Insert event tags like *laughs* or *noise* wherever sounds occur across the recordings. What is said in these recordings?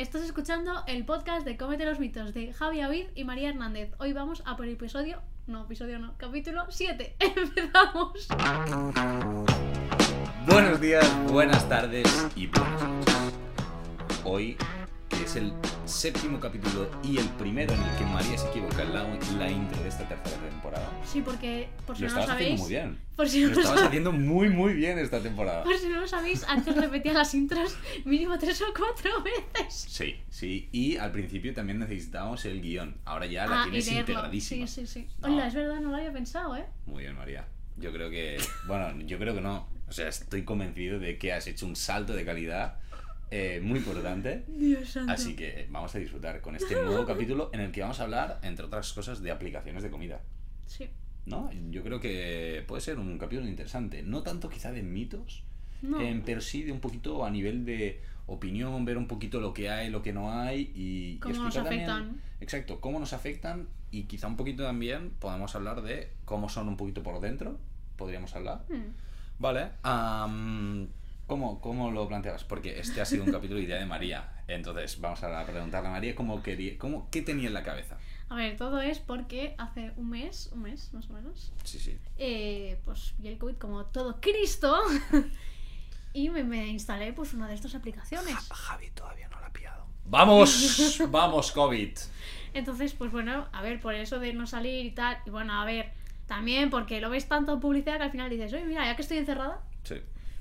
estás escuchando el podcast de Cómete los mitos de Javi Avid y María Hernández. Hoy vamos a por el episodio, no, episodio no, capítulo 7. *laughs* Empezamos. Buenos días, buenas tardes y buenas noches. Hoy, es el séptimo capítulo y el primero en el que María se equivoca la, la intro de esta tercera temporada. Sí, porque por si Lo no lo estabas haciendo sabéis, muy bien. por si no Lo lo estabas haciendo muy, muy bien esta temporada. por si no lo sabéis, antes repetía las intros mínimo tres o cuatro veces. Sí, sí. Y al principio también necesitábamos el guion. Ahora ya la Ah, tienes integradísima. Sí, sí, sí. No. Hola, es verdad, no lo había pensado, ¿eh? Muy bien, María. Yo creo que. Bueno, yo creo que no. O sea, estoy convencido de que has hecho un salto de calidad eh, muy importante. Dios santo. Así que vamos a disfrutar con este nuevo capítulo en el que vamos a hablar, entre otras cosas, de aplicaciones de comida. Sí. ¿No? Yo creo que puede ser un capítulo interesante. No tanto quizá de mitos, No. eh, pero sí de un poquito a nivel de opinión, ver un poquito lo que hay, lo que no hay y, y Cómo nos explicar también- afectan. exacto, cómo nos afectan y quizá un poquito también podemos hablar de cómo son un poquito por dentro. Podríamos hablar. Hmm. Vale. ¿Cómo, ¿Cómo lo planteabas? Porque este ha sido un capítulo idea de María. Entonces, vamos a preguntarle a María cómo quería, cómo, qué tenía en la cabeza. A ver, todo es porque hace un mes, un mes más o menos, Sí, sí. eh, pues vi el COVID como todo Cristo *laughs* y me, me instalé pues una de estas aplicaciones. Javi todavía no la ha pillado. ¡Vamos! *laughs* ¡Vamos, COVID! Entonces, pues bueno, a ver, por eso de no salir y tal, y bueno, a ver, también porque lo ves tanto en publicidad que al final dices, oye, mira, ya que estoy encerrada, Sí.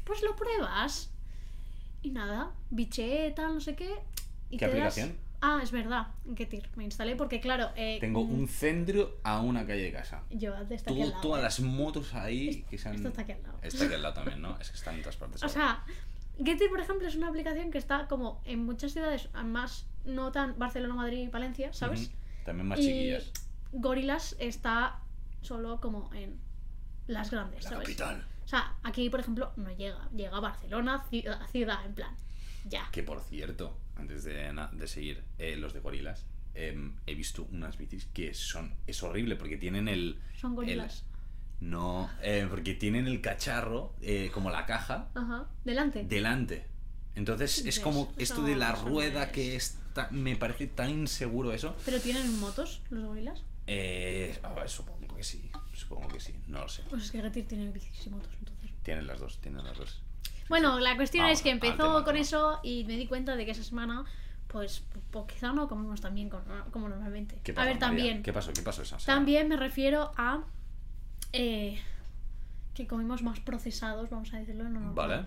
Pues lo pruebas. Y nada, biché, tal, no sé qué. Y ¿Qué te das- aplicación? Ah, es verdad, Getir. Me instalé porque, claro, eh, Tengo mm, un centro a una calle de casa. Yo desde aquí al lado. todas las motos ahí que se han... Esto está aquí al lado. Está aquí al lado también, ¿no? *laughs* Es que están en todas partes. O ahora. sea, Getir, por ejemplo, es una aplicación que está como en muchas ciudades, más no tan Barcelona, Madrid y Valencia, ¿sabes? También más y chiquillas. Gorilas está solo como en las grandes, La ¿sabes? capital. O sea, aquí, por ejemplo, no llega. Llega a Barcelona, ciudad, ciudad en plan. Ya. Que por cierto, antes de, de seguir, eh, los de gorilas, em, he visto unas bicis que son. Es horrible porque tienen el. Son gorilas. el- no, eh, porque tienen el cacharro, eh, como la caja, Ajá. Delante. delante. Entonces es como esto de la rueda es. que está. Me parece tan inseguro eso. ¿Pero tienen motos los gorilas? Eh, a ver, supongo que sí. Supongo que sí. No lo sé. Pues es que Getir tiene bicis y motos, entonces. Tienen las dos, tienen las dos. Bueno, la cuestión Vamos es que empezó tema, con eso y me di cuenta de que esa semana, pues, pues quizá no comemos tan bien como, como normalmente. ¿Qué a pasó, ver, María? también. ¿Qué pasó? ¿Qué pasó esa semana? También me refiero a eh, que comimos más procesados, vamos a decirlo. No, no, Vale.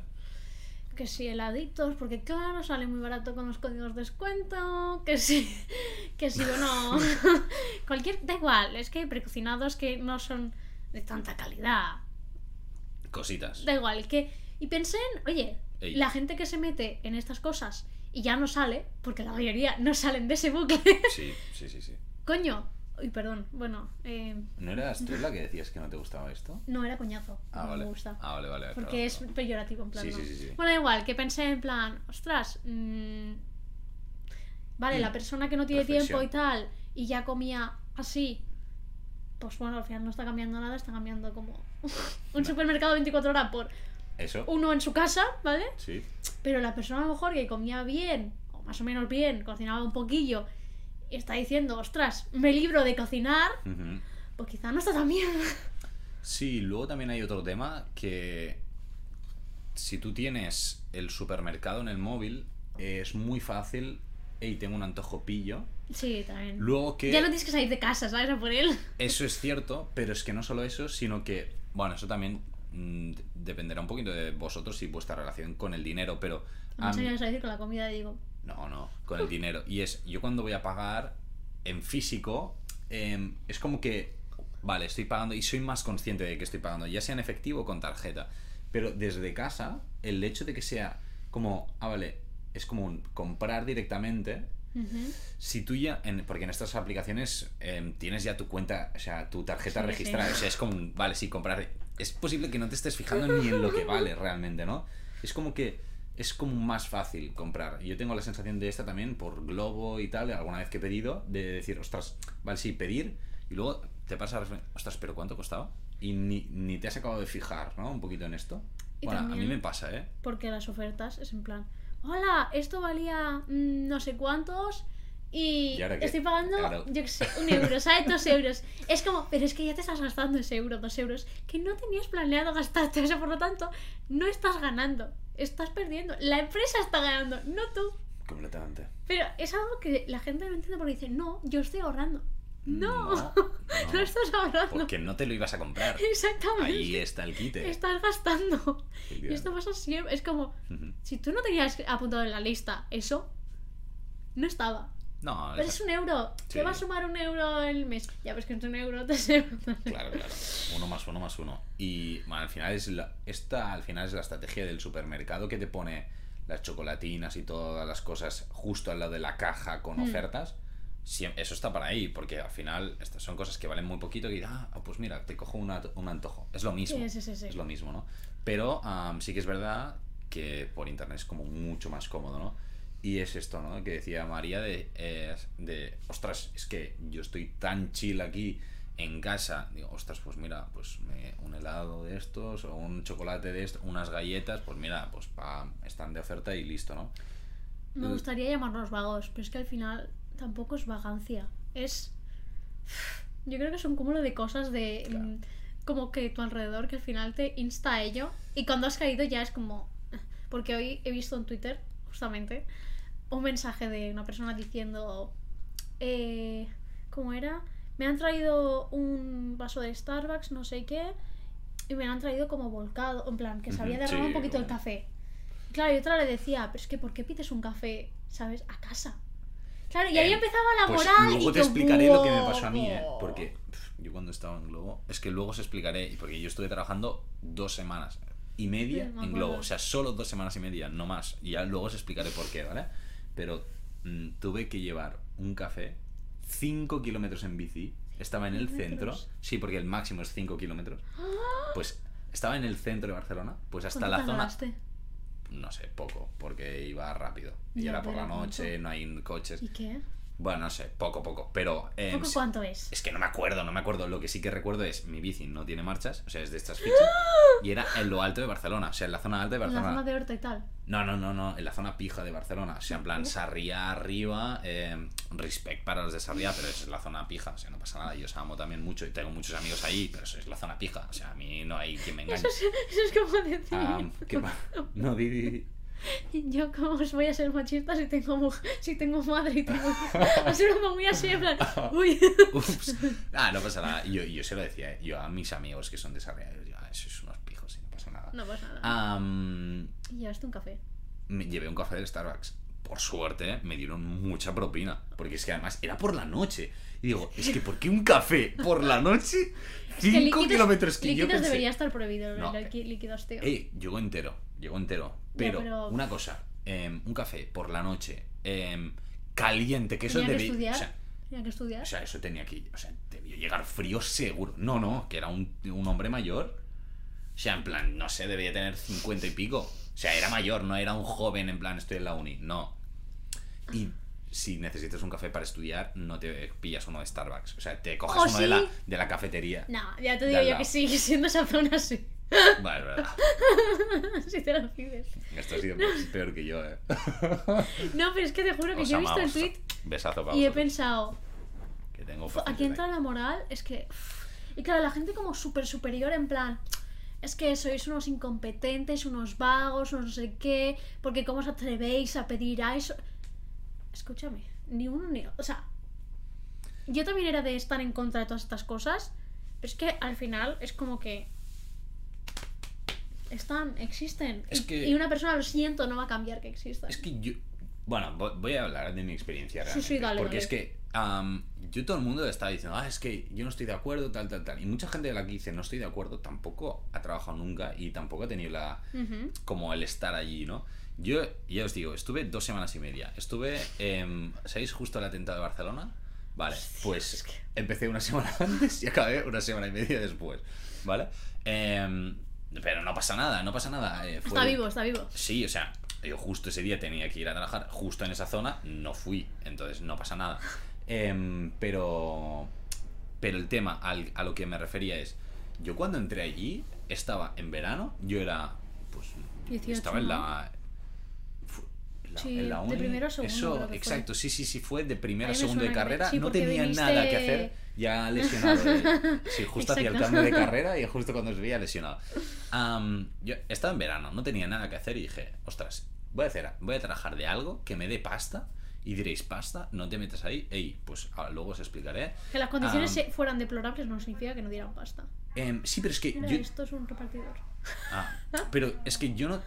Que si heladitos, porque claro, sale muy barato con los códigos de descuento. Que si, *laughs* que si, bueno, *laughs* *laughs* cualquier, da igual, es que hay precocinados que no son de tanta calidad. Cositas. Da igual, que. Y pensé en, oye, Ey. la gente que se mete en estas cosas y ya no sale, porque la mayoría no salen de ese bucle. Sí, sí, sí, sí. Coño. Uy, perdón. Bueno, eh, ¿No eras tú la que decías que no te gustaba esto? no era coñazo. Ah, no vale. me gusta. Ah, vale, vale. Porque claro, es claro. peyorativo, en plan. Sí, no. sí, sí, sí. Bueno, da igual, que pensé en plan, ostras, mm, vale, la Mm, persona que no tiene tiempo y tal, y ya comía así, pues bueno, al final no está cambiando nada, está cambiando como *laughs* un supermercado 24 horas por ¿Eso? uno en su casa, ¿vale? Sí. Pero la persona a lo mejor que comía bien, o más o menos bien, cocinaba un poquillo, y está diciendo, ostras, me libro de cocinar, pues quizá no está tan bien. Sí, luego también hay otro tema que si tú tienes el supermercado en el móvil, es muy fácil, hey, tengo un antojo pillo. Sí, también. Luego que... Ya no tienes que salir de casa, ¿sabes? A por él. Eso es cierto, pero es que no solo eso, sino que, bueno, eso también mm, dependerá un poquito de vosotros y vuestra relación con el dinero, pero... No a sé mí- a decir con la comida, digo. No, no, con el dinero. Y es, yo cuando voy a pagar en físico, em, es como que, vale, estoy pagando y soy más consciente de que estoy pagando, ya sea en efectivo o con tarjeta. Pero desde casa, el hecho de que sea como, ah, vale, es como un comprar directamente. Si tú ya, en- porque en estas aplicaciones em, tienes ya tu cuenta, o sea, tu tarjeta Sí, registrada, sí. o sea, es como, un, vale, sí, comprar. Es posible que no te estés fijando ni en lo que vale realmente, ¿no? Es como que es como más fácil comprar. Yo tengo la sensación de esta también por Globo y tal, alguna vez que he pedido, de decir, ostras, vale, sí, pedir, y luego te pasa ostras, pero ¿cuánto costaba? Y ni, ni te has acabado de fijar, ¿no? Un poquito en esto. Y Bueno, a mí me pasa, ¿eh? Porque las ofertas es en plan, hola, esto valía mm, no sé cuántos y, estoy pagando, Claro. yo qué sé, un euro, ¿sabes? Dos euros. Es como, pero es que ya te estás gastando ese euro, dos euros, que no tenías planeado gastarte, o sea, por lo tanto, no estás ganando, estás perdiendo. La empresa está ganando, no tú. Completamente. Pero es algo que la gente no entiende porque dice, no, yo estoy ahorrando. No, No, *laughs* no, estás ahorrando. Porque no te lo ibas a comprar. Exactamente. Ahí está el quite. Estás gastando. Y esto pasa siempre. Es como, si tú no tenías apuntado en la lista eso, no estaba. No, Pero es- un euro. Sí. ¿Qué va a sumar un euro el mes? Ya ves que es un euro, *laughs* tres euros. Claro, claro. Uno más uno más uno. Y bueno, al final es la, esta al final es la estrategia del supermercado que te pone las chocolatinas y todas las cosas justo al lado de la caja con Mm. ofertas. Eso está para ahí, porque al final estas son cosas que valen muy poquito y ah, pues mira, te cojo una- un antojo. Es lo mismo. Sí, sí. Es lo mismo, ¿no? Pero am, sí que es verdad que por internet es como mucho más cómodo, ¿no? Y es esto, ¿no? Que decía María de, eh, de, ostras, es que yo estoy tan chill aquí en casa. Digo, ostras, pues mira, pues me- un helado de estos o un chocolate de estos, unas galletas, pues mira, pues pam, están de oferta y listo, ¿no? Me gustaría llamarlos vagos, pero es que al final tampoco es vagancia. Es. Yo creo que es un cúmulo de cosas de. Claro. mm, como que tu alrededor que al final te insta a ello. Y cuando has caído ya es como. Porque hoy he visto en Twitter, justamente, un mensaje de una persona diciendo. Eh, ¿Cómo era? Me han traído un vaso de Starbucks, no sé qué. Y me lo han traído como volcado. En plan, que se había derramado un poquito el café. Claro, y otra le decía, pero es que ¿por qué pides un café, sabes, a casa? Claro, y ahí Eh, empezaba la Pues moral luego y te yo, explicaré lo que me pasó a mí, ¿eh? Porque yo cuando estaba en Globo, es que luego os explicaré, y porque yo estuve trabajando dos semanas y media Sí, me en. Globo, o sea, solo dos semanas y media, no más. Y ya luego os explicaré por qué, ¿vale? Pero mm, tuve que llevar un café 5 kilómetros en bici, estaba en el centro, ¿Kilómetros? sí, porque el máximo es 5 kilómetros, pues estaba en el centro de Barcelona, pues hasta ¿Cuánto la zona tardaste? no sé, poco, porque iba rápido. Y Ya, era por la noche, ¿cuánto? no hay coches. ¿Y qué? Bueno, no sé, poco, poco. Pero. em, ¿Poco sí- cuánto es? Es que no me acuerdo, no me acuerdo. Lo que sí que recuerdo es mi bici no tiene marchas, o sea, es de estas *gasps* fichas. Y era en lo alto de Barcelona, o sea, en la zona alta de En la Barcelona. zona de Horta y tal. No, no, no, no, en la zona pija de Barcelona. O sea, en plan, Sarriá arriba, eh, respect para los de Sarriá, pero eso es la zona pija, o sea, no pasa nada. Yo os amo también mucho y tengo muchos amigos ahí, pero eso es la zona pija, o sea, a mí no hay quien me engañe. Eso es, eso es como decir. Ah, ¿qué pa- No, di, di. *laughs* Yo, ¿cómo os voy a ser machista si tengo, mu- si tengo madre y tengo? *laughs* O sea, como muy así, en plan. *laughs* Uy. Ups. Ah, no pasa nada. Yo, yo se lo decía, eh, yo a mis amigos que son de Sarriá, yo decía, "Ah, sois unos pijos y no pasa nada. Am, Y llevaste un café. me llevé un café del Starbucks. Por suerte, me dieron mucha propina. Porque es que además era por la noche. Y digo, es que ¿por qué un café por la noche? *laughs* Es que 5 kilómetros que yo líquidos pensé. debería estar prohibido, No. el líquidos, tío. Ey, llegó entero, llegó entero. Pero, pero- una cosa, em, un café por la noche, em, caliente, que eso Tenía que estudiar. O sea, Tenía que estudiar. o sea, eso tenía que. O sea, debió llegar frío seguro. No, no, que era un, un hombre mayor. O sea, en plan, no sé, debía tener 50 y pico. O sea, era mayor, no era un joven en plan, estoy en la uni. No. Y si necesitas un café para estudiar, no te pillas uno de Starbucks. O sea, te coges ¿Oh, uno de, sí? la, de la cafetería. No, ya te De digo yo lado. que sigue siendo esa zona así. Vale, es verdad. *laughs* si te lo pides. Esto ha sido peor que yo, eh. *laughs* No, pero es que te juro que Os yo he visto el tweet Besazo para y he pensado, que tengo "Fu, aquí entra la moral, es que... uf". Y claro, la gente como súper superior en plan... Es que sois unos incompetentes, unos vagos, unos no sé qué, porque cómo os atrevéis a pedir a eso. Escúchame, ni uno ni... O sea, yo también era de estar en contra de todas estas cosas, pero es que al final es como que... Están, existen. Es y, que- y una persona, lo siento, no va a cambiar que existan. Es que yo. Bueno, vo- voy a hablar de mi experiencia Sí, realmente. sí, dale, porque dale. es que am, yo todo el mundo estaba diciendo, ah, es que yo no estoy de acuerdo, tal, tal, tal. Y mucha gente de la que dice no estoy de acuerdo tampoco ha trabajado nunca y tampoco ha tenido la. Ujú. como el estar allí, ¿no? Yo, ya os digo, estuve dos semanas y media. Estuve, em, ¿sabéis justo el atentado de Barcelona? Vale, pues es que- empecé una *laughs* semana antes y acabé una semana y media después, ¿vale? Em, pero no pasa nada, no pasa nada. eh, fue- Está vivo, está vivo. Sí, o sea, yo justo ese día tenía que ir a trabajar, justo en esa zona, no fui, entonces no pasa nada. Em, pero, pero el tema al- a lo que me refería es, yo cuando entré allí, estaba en verano, yo era, pues, 18, estaba en la... la, Sí, en la de primero a segundo Eso, que fue. exacto, sí, sí, sí, fue de primero a segundo de carrera. sí, no tenía viniste- nada que hacer, ya lesionado. *laughs* eh. Sí, justo hacía el Exacto. cambio de carrera y justo cuando se veía lesionado. Am, yo estaba en verano, no tenía nada que hacer y dije, ostras, voy a, hacer, voy a trabajar de algo que me dé pasta. Y diréis, pasta, no te metes ahí. Ey, pues ahora luego os explicaré. Que las condiciones se- fueran deplorables no significa que no dieran pasta. em, sí, pero es que Mira, yo, esto es un repartidor. Ah, pero es que yo no,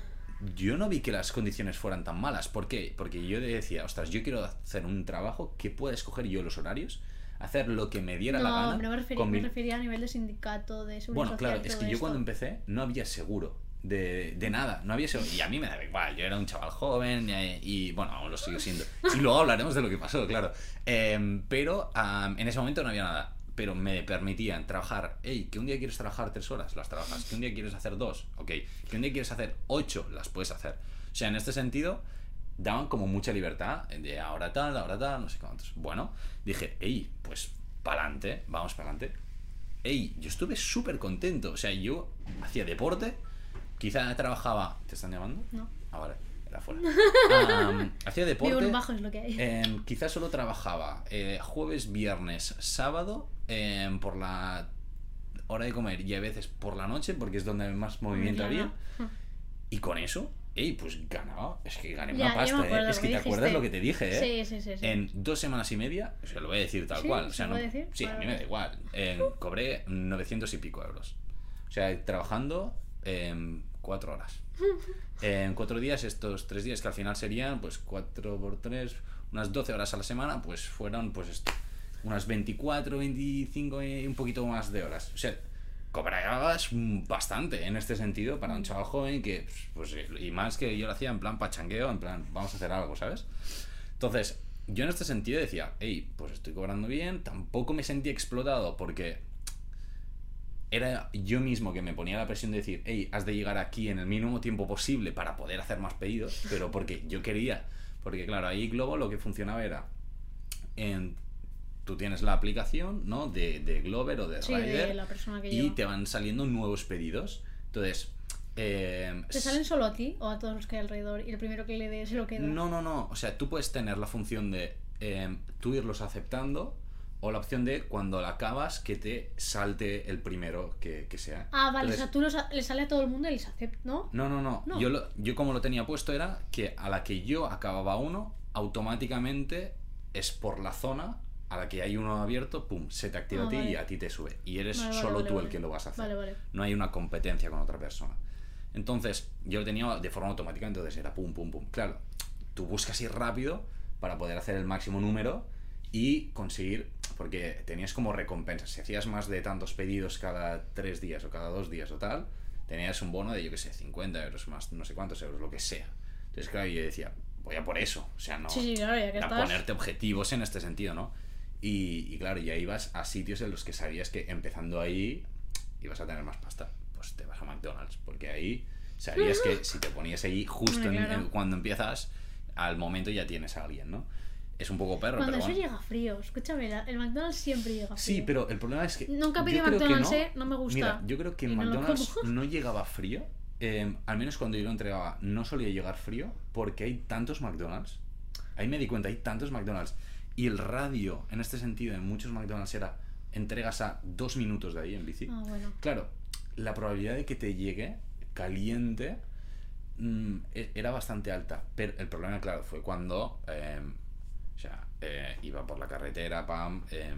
yo no vi que las condiciones fueran tan malas. ¿Por qué? Porque yo decía, ostras, yo quiero hacer un trabajo que pueda escoger yo los horarios, hacer lo que me diera la No, gana. no me refería, me mi- refería a nivel de sindicato, de seguridad Bueno, social claro, es que yo cuando empecé no había seguro. De, de nada, no había seguro. Y a mí me daba igual, yo era un chaval joven y, bueno, aún lo sigo siendo. Y luego hablaremos de lo que pasó, claro. Em, pero en ese momento no había nada. Pero me permitían trabajar, hey, que un día quieres trabajar tres horas, las trabajas. Que un día quieres hacer dos, ok. Que un día quieres hacer ocho, las puedes hacer. O sea, en este sentido, daban como mucha libertad de ahora tal, ahora tal, no sé cuántos. Bueno, dije, hey, pues pa'lante, vamos pa'lante. Ey, yo estuve súper contento. O sea, yo hacía deporte, quizá trabajaba. ¿Te están llamando? No. Ah, vale, era fuera. *laughs* Hacía Vivo en deporte. bajo es lo que hay. em, quizás solo trabajaba eh, jueves, viernes, sábado, em, por la hora de comer y a veces por la noche, porque es donde más movimiento había. no. Y con eso, ey, pues ganaba. Es que gané Ya, una pasta, ¿eh? Es que te acuerdas dijiste. lo que te dije, ¿eh? Sí, sí, sí. sí. En dos semanas y media, o sea, lo voy a decir tal Sí, cual. O ¿se sea, no, puede decir? sí, a mí me da igual. En- cobré 900 y pico euros. O sea, trabajando cuatro horas. *laughs* En cuatro días, estos tres días que al final serían, pues cuatro por tres, unas 12 horas a la semana, pues fueron, pues esto, unas 24, 25 y un poquito más de horas. O sea, cobrabas bastante en este sentido para un chaval joven que, pues, y más que yo lo hacía en plan pachangueo, en plan, vamos a hacer algo, ¿sabes? Entonces, yo en este sentido decía, hey, pues estoy cobrando bien, tampoco me sentía explotado porque era yo mismo que me ponía la presión de decir, hey, has de llegar aquí en el mínimo tiempo posible para poder hacer más pedidos, pero porque yo quería. Porque claro, ahí Globo lo que funcionaba era, en, tú tienes la aplicación, ¿no? De, de Glover o de Sí, Rider de la persona que y lleva. te van saliendo nuevos pedidos. Entonces, eh, ¿Te salen solo a ti o a todos los que hay alrededor? Y el primero que le dé se lo queda. no, no, no. O sea, tú puedes tener la función de eh, tú irlos aceptando o la opción de cuando la acabas que te salte el primero que, que sea. Ah, vale, Entonces, o sea, tú los, le sale a todo el mundo y les acepta, ¿no? No, no, no. No. Yo, lo- yo como lo tenía puesto era que a la que yo acababa uno, automáticamente es por la zona a la que hay uno abierto, pum, se te activa Ah, a ti y a ti te sube. Y eres Vale, vale, solo tú el que lo vas a hacer. Vale, vale. No hay una competencia con otra persona. Entonces, yo lo tenía de forma automática, entonces era pum, pum, pum. Claro, tú buscas ir rápido para poder hacer el máximo número y conseguir, porque tenías como recompensas. Si hacías más de tantos pedidos cada tres días o cada dos días o tal, tenías un bono de, yo qué sé, 50 euros más, no sé cuántos euros, lo que sea. Entonces, claro, yo decía, voy a por eso. O sea, no Sí, claro, ya que a ponerte objetivos en este sentido, ¿no? Y, y claro, ya ibas a sitios en los que sabías que empezando ahí ibas a tener más pasta. Pues te vas a McDonald's, porque ahí sabías *laughs* que si te ponías ahí justo en- en- cuando empiezas, al momento ya tienes a alguien, ¿no? Es un poco perro, Cuando pero eso bueno. llega frío, escúchame, el McDonald's siempre llega frío. Sí, pero el problema es que. Nunca que McDonald's, no. ¿eh? No me gusta. Mira, yo creo que en McDonald's *laughs* no llegaba frío. eh, al menos cuando yo lo entregaba, no solía llegar frío porque hay tantos McDonald's. Ahí me di cuenta, hay tantos McDonald's. Y el radio, en este sentido, en muchos McDonald's era entregas a dos minutos de ahí en bici. Ah, bueno. Claro, la probabilidad de que te llegue caliente mm, e- era bastante alta. Pero el problema, claro, fue cuando eh, o sea, eh, iba por la carretera, pam, eh,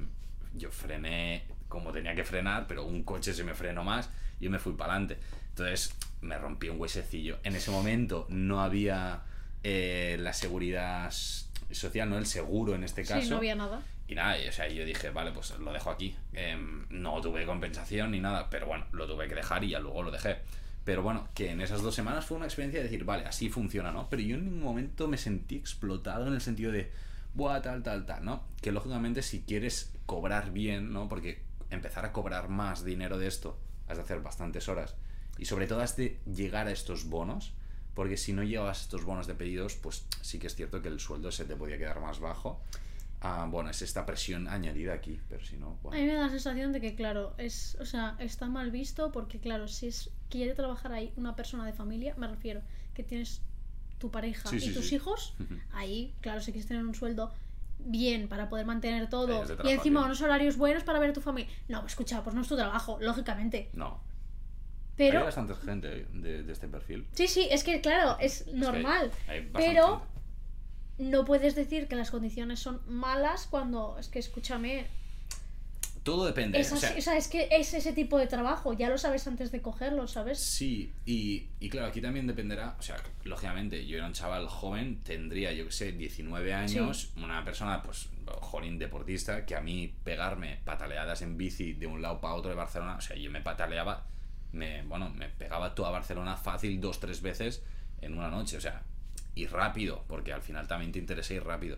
yo frené como tenía que frenar, pero un coche se me frenó más y yo me fui para adelante. Entonces me rompí un huesecillo. En ese momento no había eh, la seguridad social, no el seguro en este caso. Sí, no había nada. Y nada, y, o sea, yo dije, vale, pues lo dejo aquí. Em, no tuve compensación ni nada, pero bueno, lo tuve que dejar y ya luego lo dejé. Pero bueno, que en esas dos semanas fue una experiencia de decir, vale, así funciona, ¿no? Pero yo en ningún momento me sentí explotado en el sentido de, buah, tal, tal, tal, ¿no? Que lógicamente si quieres cobrar bien, ¿no? Porque empezar a cobrar más dinero de esto, has de hacer bastantes horas. Y sobre todo has de llegar a estos bonos, porque si no llevas estos bonos de pedidos, pues sí que es cierto que el sueldo se te podía quedar más bajo. Ah, bueno, es esta presión añadida aquí, pero si no, A bueno. mí me da la sensación de que, claro, es, o sea, está mal visto porque, claro, si es, quiere trabajar ahí una persona de familia, me refiero, que tienes tu pareja Sí, y sí, tus sí. hijos, ahí, claro, si quieres tener un sueldo bien para poder mantener todo y encima unos horarios buenos para ver a tu familia. No, pues escucha, pues no es tu trabajo, lógicamente. No. Pero Hay bastante gente de, de este perfil. sí, sí, es que claro, es que hay- normal. hay pero gente. no puedes decir que las condiciones son malas cuando es que escúchame, Todo depende. es, o así- sea, o sea, es que es ese tipo de trabajo, ya lo sabes antes de cogerlo, ¿sabes? Sí, y, y claro, aquí también dependerá, o sea, lógicamente, yo era un chaval joven, tendría, yo que sé, 19 años, una persona, pues, jolín, deportista, que a mí pegarme pataleadas en bici de un lado para otro de Barcelona, o sea, yo me pataleaba, me, bueno, me pegaba toda Barcelona fácil dos, tres veces en una noche, o sea, y rápido, porque al final también te interesa ir rápido.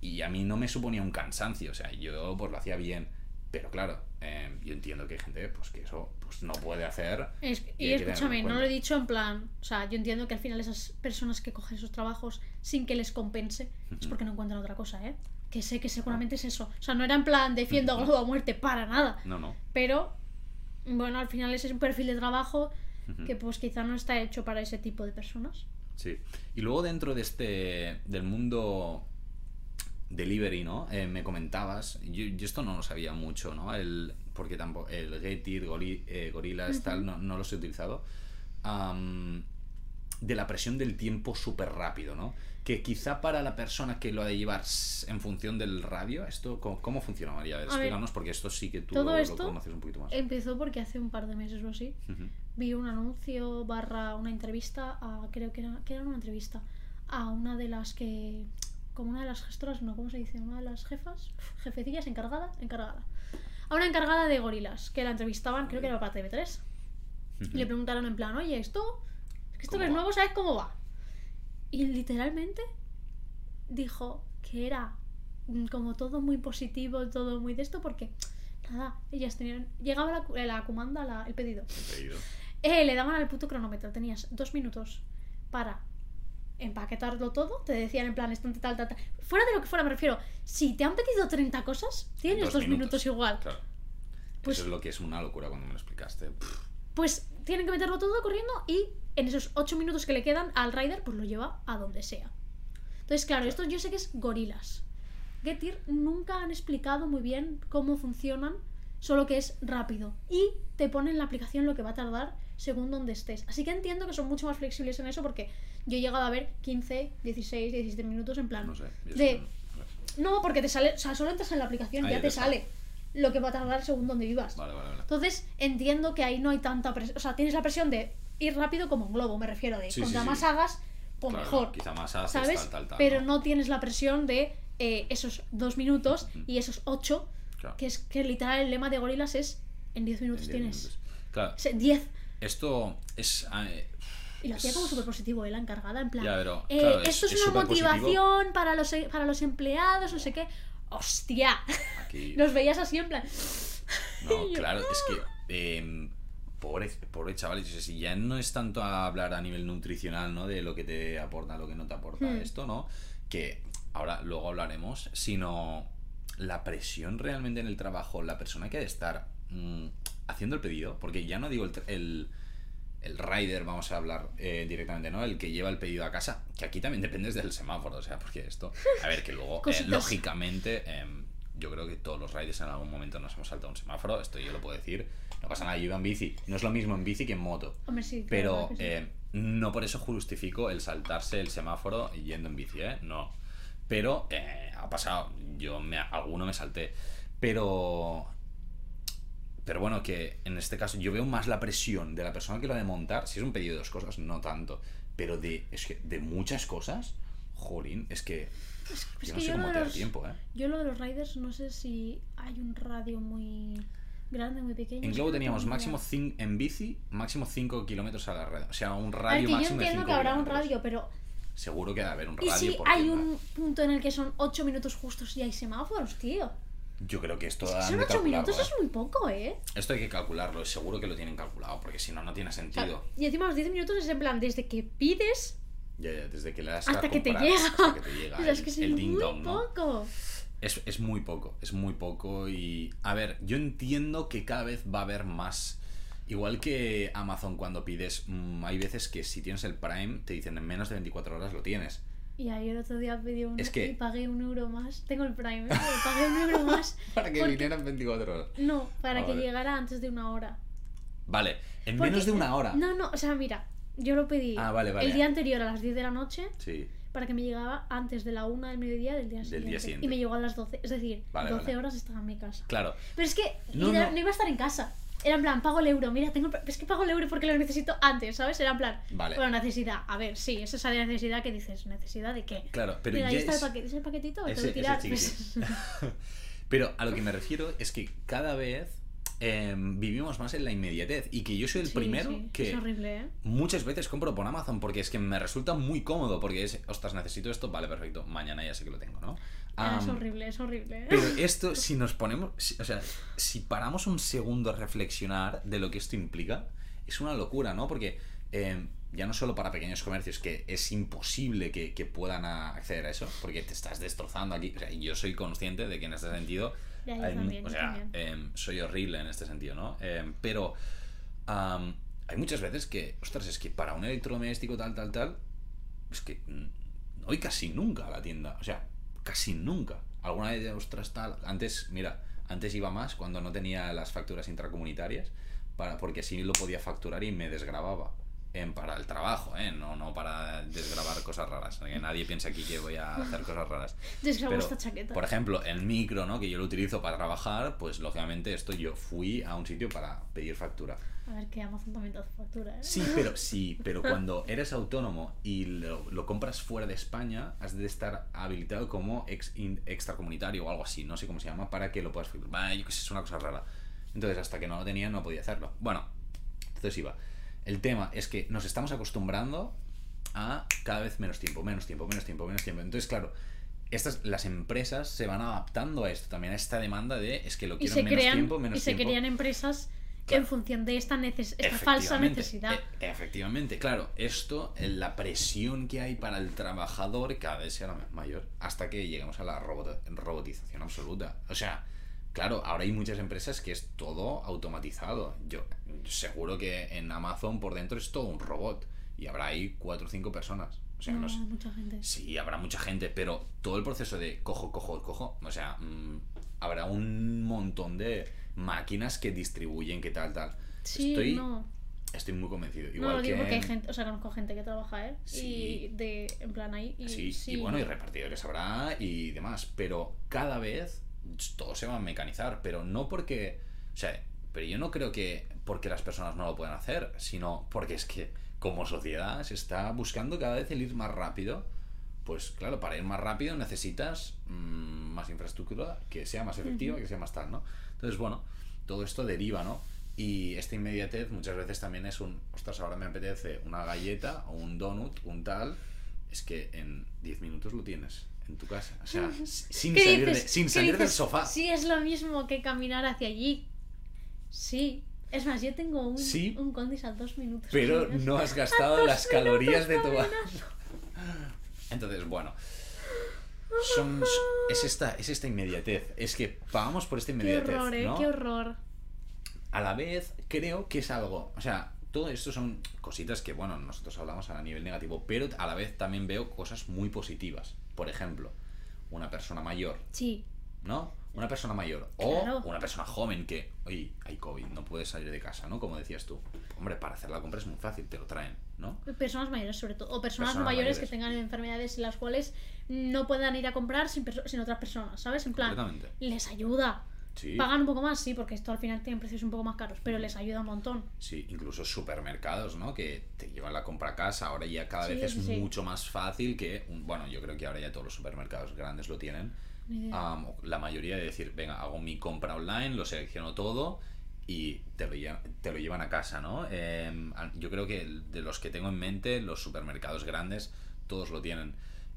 Y a mí no me suponía un cansancio, o sea, yo pues lo hacía bien. Pero claro, eh, yo entiendo que hay gente pues, que eso pues, no puede hacer. Es- y escúchame, no lo he dicho en plan, o sea, yo entiendo que al final esas personas que cogen esos trabajos sin que les compense es porque no encuentran otra cosa, ¿eh? Que sé que seguramente es eso. O sea, no era en plan defiendo a Globo a muerte para nada. No, no. Pero, bueno, al final ese es un perfil de trabajo que pues quizá no está hecho para ese tipo de personas. Sí. Y luego dentro de este. del mundo delivery, ¿no? Eh, me comentabas. Yo, yo esto no lo sabía mucho, ¿no? El, porque tampoco. El Getir, Goli- eh, Gorilas, tal, no, no los he utilizado. Am, de la presión del tiempo súper rápido, ¿no? Que quizá para la persona que lo ha de llevar en función del radio, ¿esto cómo, cómo funciona, María? A ver, A ver, explícanos, porque esto sí que tú todo lo, lo esto conoces un poquito más. Empezó porque hace un par de meses o así Ujú. vi un anuncio barra una entrevista a, creo que era, que era una entrevista a una de las que, como una de las gestoras, no, ¿cómo se dice? Una de las jefas, jefecillas, encargada, encargada. A una encargada de gorilas, que la entrevistaban, creo que era para TV3. Y le preguntaron en plan, oye, esto, es que esto ¿Cómo que es nuevo, ¿sabes cómo va? Y literalmente dijo que era mm, como todo muy positivo, todo muy de esto, porque nada, ellas tenían, llegaba la, la comanda, la- el pedido. He pedido. Eh, le daban al puto cronómetro, tenías dos minutos para empaquetarlo todo, te decían en plan, esto tal, tal, tal. Fuera de lo que fuera, me refiero, si te han pedido 30 cosas, tienes dos, minutos. igual. Claro. Pues- Eso es lo que es una locura cuando me lo explicaste. Pues tienen que meterlo todo corriendo y en esos 8 minutos que le quedan al rider, pues lo lleva a donde sea. Entonces, claro, esto yo sé que es gorilas. Getir nunca han explicado muy bien cómo funcionan, solo que es rápido. Y te ponen en la aplicación lo que va a tardar según donde estés. Así que entiendo que son mucho más flexibles en eso porque yo he llegado a ver 15, 16, 17 minutos en plan. No sé. De- no porque te sale, o sea, solo entras en la aplicación y ya te sale. lo que va a tardar según donde vivas. Vale, vale, vale. Entonces entiendo que ahí no hay tanta presión. O sea, tienes la presión de ir rápido como un globo, me refiero de Sí, cuanto sí, sí. más hagas, pues Claro, mejor. Quizá más haces, ¿Sabes? tal, tal, tal. Pero no tienes la presión de eh, esos dos minutos y esos ocho, Claro. que es que literal el lema de gorilas es en 10 minutos En diez tienes. minutos. Claro, Se- 10. Esto es. eh, Y lo hacía como súper positivo, ¿eh? la encargada, en plan. Ya, pero, eh, claro, esto es, es una motivación para los, para los empleados, no sé qué. ¡Hostia! Aquí. *laughs* Los veías así en plan. No, *laughs* Yo- claro, es que. em, pobre, pobre chavales, o sea, si ya no es tanto a hablar a nivel nutricional, ¿no? De lo que te aporta, lo que no te aporta Hmm. esto, ¿no? Que ahora luego hablaremos, sino la presión realmente en el trabajo, la persona que ha de estar mm, haciendo el pedido, porque ya no digo el, el, el rider, vamos a hablar eh, directamente, ¿no? El que lleva el pedido a casa, que aquí también dependes del semáforo, o sea, porque esto, a ver, que luego, eh, lógicamente, em, yo creo que todos los riders en algún momento nos hemos saltado un semáforo, esto yo lo puedo decir, no pasa nada, yo iba en bici, no es lo mismo en bici que en moto, Hombre, sí. pero claro sí. eh, no por eso justifico el saltarse el semáforo yendo en bici, ¿eh? No. Pero eh, ha pasado, yo me, alguno me salté, pero... Pero bueno, que en este caso yo veo más la presión de la persona que lo ha de montar. Si es un pedido de dos cosas, no tanto. Pero de, es que de muchas cosas, jolín, es que Es- es yo que no sé yo cómo lo te da los- tiempo, ¿eh? Yo lo de los riders no sé si hay un radio muy grande, muy pequeño. En Globo teníamos máximo idea. 5 en bici, máximo 5 kilómetros a la red. O sea, un radio que yo máximo de entiendo 5 que habrá un radio, pero Seguro que debe haber un ¿y radio. si porque hay un punto en el que son 8 minutos justos y hay semáforos, tío? Yo creo que esto Es que han son de 8 calcularlo, minutos, ¿eh? es muy poco, ¿eh? Esto hay que calcularlo, seguro que lo tienen calculado, porque si no, no tiene O sea, sentido. y encima los 10 minutos es en plan, desde que pides Ya, ya, desde que le das hasta que te llega. hasta que te llega *laughs* sea, es el- que es el muy dong, ¿no? poco. Es, es muy poco, es muy poco y... A ver, yo entiendo que cada vez va a haber más Igual que Amazon cuando pides, mm, hay veces que si tienes el Prime te dicen en menos de 24 horas lo tienes. Y ahí el otro día pedí uno Es que- y pagué un euro más. Tengo el Prime. Pero pagué un euro más. *laughs* Para que porque- vinieran 24 horas. No, para Ah, que vale. llegara antes de una hora. Vale, en Porque- menos de una hora. No, no, o sea, mira, yo lo pedí Ah, vale, vale. el día anterior a las 10 de la noche Sí, para que me llegaba antes de la 1 del mediodía del día Del siguiente. día siguiente. Y me llegó a las 12, es decir, Vale, 12 vale. horas estaba en mi casa. claro. Pero es que No, literal, no. no iba a estar en casa. Era en plan, pago el euro. Mira, tengo el... es que pago el euro porque lo necesito antes, ¿sabes? Era en plan, Vale. bueno, necesidad. A ver, sí, es esa necesidad que dices, ¿necesidad de qué? Claro, pero Mira, ahí ya está es- el paquete, ese paquetito, Ese- tirar. *laughs* Pero a lo que me refiero es que cada vez em, vivimos más en la inmediatez y que yo soy el Sí, primero sí, que Es horrible, ¿eh? muchas veces compro por Amazon porque es que me resulta muy cómodo porque es, ostras, necesito esto, vale, perfecto, mañana ya sé que lo tengo, ¿no? Ah, es horrible, es horrible. ¿eh? Pero esto, *laughs* si nos ponemos, si- o sea, si paramos un segundo a reflexionar de lo que esto implica, es una locura, ¿no? Porque eh, ya no solo para pequeños comercios, que es imposible que, que puedan acceder a eso, porque te estás destrozando aquí. O sea, yo soy consciente de que en este sentido, Ya, yo hay mu- también, o yo sea, también. em, soy horrible en este sentido, ¿no? Em, pero am, hay muchas veces que, ostras, es que para un electrodoméstico tal, tal, tal, es que mm, no voy casi nunca a la tienda. O sea, casi nunca. Alguna vez, ostras, tal. Antes, mira, antes iba más cuando no tenía las facturas intracomunitarias, para, porque así lo podía facturar y me desgrababa. En, para el trabajo, ¿eh? No, no para desgrabar cosas raras. Que nadie piense aquí que voy a hacer cosas raras. Desgrabo Pero, esta chaqueta. Por ejemplo, el micro, ¿no? Que yo lo utilizo para trabajar, pues lógicamente esto yo fui a un sitio para pedir factura. A ver, que Amazon también te hace factura, ¿eh? Sí, pero sí, pero cuando eres autónomo y lo, lo compras fuera de España, has de estar habilitado como ex, in- extracomunitario o algo así, no sé cómo se llama, para que lo puedas facturar. Bah, yo que sé, es una cosa rara. Entonces, hasta que no lo tenía, no podía hacerlo. Bueno, entonces iba. El tema es que nos estamos acostumbrando a cada vez menos tiempo, menos tiempo, menos tiempo, menos tiempo. Entonces, claro, estas, las empresas se van adaptando a esto también, a esta demanda de es que lo quiero menos crean, tiempo, menos y se tiempo. crean empresas Claro. en función de esta, neces esta falsa necesidad. e- efectivamente, claro, esto, eh, la presión que hay para el trabajador cada vez será mayor hasta que lleguemos a la robot- robotización absoluta. O sea, claro, ahora hay muchas empresas que es todo automatizado. Yo seguro que en Amazon por dentro es todo un robot y habrá ahí cuatro o cinco personas. O sea, no, no sé. mucha gente. Sí, habrá mucha gente, pero todo el proceso de cojo, cojo, cojo, o sea, mm, habrá un montón de máquinas que distribuyen, que tal, tal. Sí, estoy, no. estoy muy convencido. No Igual lo digo que, porque hay gente, o sea, conozco gente que trabaja, ¿eh? Sí. Y de, en plan ahí. Y, Sí, sí, y bueno, y repartidores habrá y demás, pero cada vez todo se va a mecanizar, pero no porque, o sea, pero yo no creo que porque las personas no lo puedan hacer, sino porque es que como sociedad se está buscando cada vez el ir más rápido. Pues claro, para ir más rápido necesitas mm, más infraestructura que sea más efectiva, que sea más tal, ¿no? Entonces, bueno, todo esto deriva, ¿no? Y esta inmediatez muchas veces también es un, ostras, ahora me apetece una galleta o un donut, un tal, es que en 10 minutos lo tienes en tu casa. O sea, sin ¿Qué salir, de- sin ¿Qué salir del sofá. Sí, es lo mismo que caminar hacia allí. Sí. Es más, yo tengo un, Sí. un condis a dos minutos. Pero no has gastado las calorías de tu... Entonces, bueno. Son, es, esta, es esta inmediatez. Es que pagamos por esta Qué inmediatez. horror, ¿eh? ¿no? Qué horror. a la vez creo que es algo, o sea, todo esto son cositas que, bueno, nosotros hablamos a nivel negativo, pero a la vez también veo cosas muy positivas. Por ejemplo, una persona mayor, Sí. ¿no? Una persona mayor o Claro. una persona joven que, oye, hay COVID, no puedes salir de casa, ¿no? Como decías tú. Hombre, para hacer la compra es muy fácil, te lo traen, ¿no? Personas mayores, sobre todo. O personas, Personas mayores, mayores. que tengan enfermedades en las cuales no puedan ir a comprar sin, sin otras personas, ¿sabes? En plan, les ayuda. Sí. Pagan un poco más, sí, porque esto al final tiene precios un poco más caros, pero les ayuda un montón. Sí, incluso supermercados, ¿no? Que te llevan la compra a casa. Ahora ya cada Sí, vez es sí, mucho más fácil que... un- bueno, yo creo que ahora ya todos los supermercados grandes lo tienen. Am, la mayoría de decir, venga, hago mi compra online, lo selecciono todo y te lo, lle- te lo llevan a casa, ¿no? Al- yo creo que de los que tengo en mente, los supermercados grandes, todos lo tienen.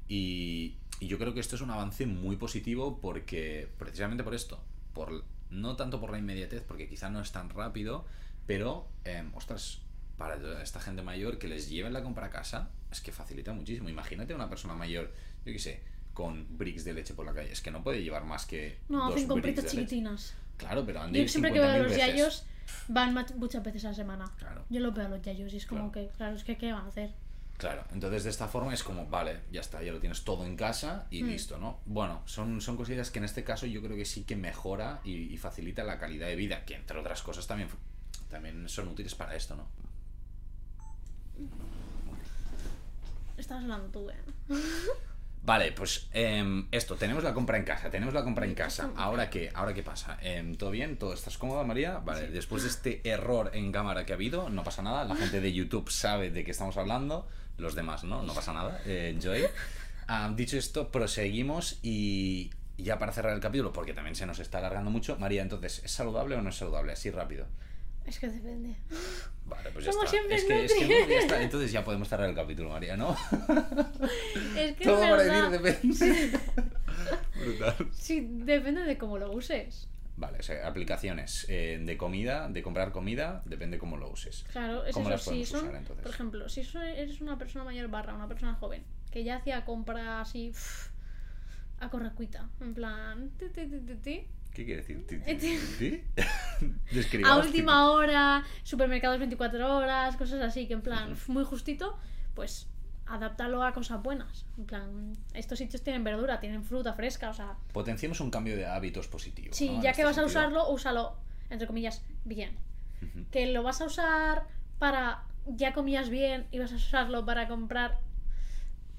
Y, y yo creo que esto es un avance muy positivo porque, precisamente por esto, por, no tanto por la inmediatez, porque quizá no es tan rápido, pero, em, ostras, para toda esta gente mayor que les lleven la compra a casa, es que facilita muchísimo. Imagínate una persona mayor, yo qué sé, con bricks de leche por la calle. Es que no puede llevar más que No, dos hacen compritas chiquitinas. Claro, pero han Yo siempre que veo a 50.000 los veces. yayos, van muchas veces a la semana. Claro. Yo lo veo a los yayos y es como Claro. que, claro, es que ¿qué van a hacer? Claro, entonces de esta forma es como, vale, ya está, ya lo tienes todo en casa y Mm. listo, ¿no? Bueno, son, son cosillas que en este caso yo creo que sí que mejora y, y facilita la calidad de vida, que entre otras cosas también, también son útiles para esto, ¿no? Estabas hablando tú, ¿eh? *laughs* Vale, pues em, esto, tenemos la compra en casa, tenemos la compra en casa. Ahora qué, ahora qué pasa. Em, ¿Todo bien? ¿Todo estás cómoda, María? Vale, después de este error en cámara que ha habido, no pasa nada. La gente de YouTube sabe de qué estamos hablando, los demás no, no pasa nada. Eh, enjoy. *laughs* Ah, dicho esto, proseguimos y ya para cerrar el capítulo, porque también se nos está alargando mucho, María, entonces, ¿es saludable o no es saludable? Así rápido. Es que depende. Vale, pues ya Como está. siempre, es que, ¿no? es que no, ya está. Entonces ya podemos cerrar el capítulo, María, ¿no? *laughs* Es que Todo es para verdad. decir depende. *laughs* Brutal. Sí, depende de cómo lo uses. Vale, o sea, aplicaciones eh, de comida, de comprar comida, depende cómo lo uses. Claro, es ¿Cómo eso. las Si son, usar, entonces? por ejemplo, si eres una persona mayor barra una persona joven que ya hacía compra así a correcuita, en plan ti, ti, ti, ¿Qué quiere decir? ¿Ti- Eh, ti- ti- *laughs* *laughs* a última hora, supermercados 24 horas, cosas así, que en plan muy justito, pues adaptarlo a cosas buenas. En plan, estos sitios tienen verdura, tienen fruta fresca, o sea, Potenciemos un cambio de hábitos positivo. sí, ¿no? En ya este que vas a usarlo, úsalo, entre comillas, bien. Que lo vas a usar para ya comías bien y vas a usarlo para comprar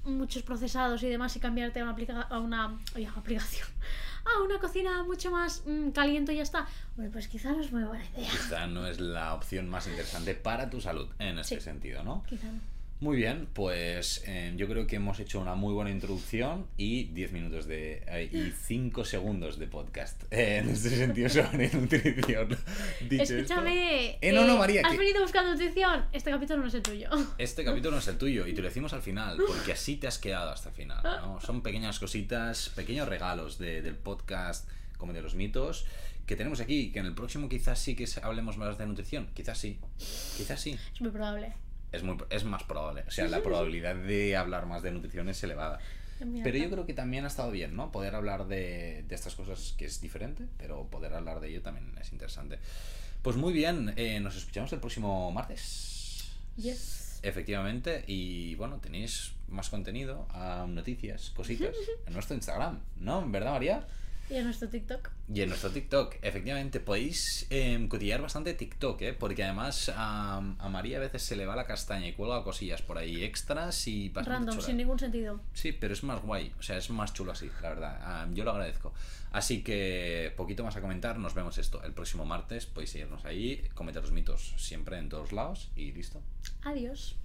muchos procesados y demás y cambiarte a una, aplica- a una oye, aplicación *laughs* a una cocina mucho más mm, caliente y ya está bueno pues quizá no es muy buena idea Esta no es la opción más interesante para tu salud en este Sí. sentido, ¿no? quizá no Muy bien, pues eh, yo creo que hemos hecho una muy buena introducción y 10 minutos de eh, y *laughs* 5 segundos de podcast eh, en este sentido sobre *laughs* nutrición. Dicho escúchame Eh, no, no, María, has que- venido buscando nutrición este capítulo no es el tuyo *laughs* Este capítulo no es el tuyo y te lo decimos al final, porque así te has quedado hasta el final. ¿no? Son pequeñas cositas, pequeños regalos de- del podcast como de los mitos que tenemos aquí, que en el próximo quizás sí que hablemos más de nutrición, quizás sí, quizás sí. es muy probable Es, muy, es más probable, o sea, la probabilidad de hablar más de nutrición es elevada. Pero yo creo que también ha estado bien, ¿no? Poder hablar de, de estas cosas que es diferente, pero poder hablar de ello también es interesante. Pues muy bien, eh, nos escuchamos el próximo martes. Yes. Efectivamente, y bueno, tenéis más contenido, ah, noticias, cositas *laughs* en nuestro Instagram, ¿no? ¿Verdad, María? Y en nuestro TikTok Y en nuestro TikTok, efectivamente, podéis eh, cotillear bastante TikTok, ¿eh? Porque además a, a María a veces se le va la castaña y cuelga cosillas por ahí extras y random sin ningún sentido Sí, pero es más guay, o sea, es más chulo así, la verdad. Yo lo agradezco. Así que, poquito más a comentar, nos vemos esto el próximo martes. Podéis seguirnos ahí, cometer los mitos siempre en todos lados y listo. adiós